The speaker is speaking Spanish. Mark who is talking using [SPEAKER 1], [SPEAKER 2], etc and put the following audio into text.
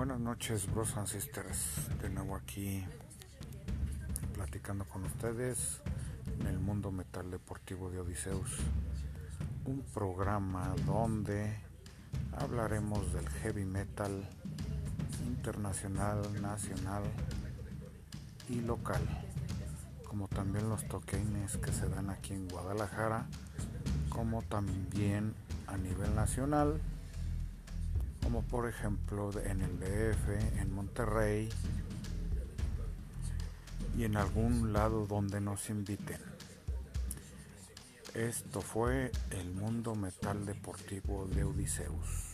[SPEAKER 1] Buenas noches, bros and sisters. De nuevo aquí platicando con ustedes en el mundo metal deportivo de Odiseus. Un programa donde hablaremos del heavy metal internacional, nacional y local, como también los toquines que se dan aquí en Guadalajara, como también a nivel nacional como por ejemplo en el DF, en Monterrey y en algún lado donde nos inviten. Esto fue el mundo metal deportivo de Odiseus.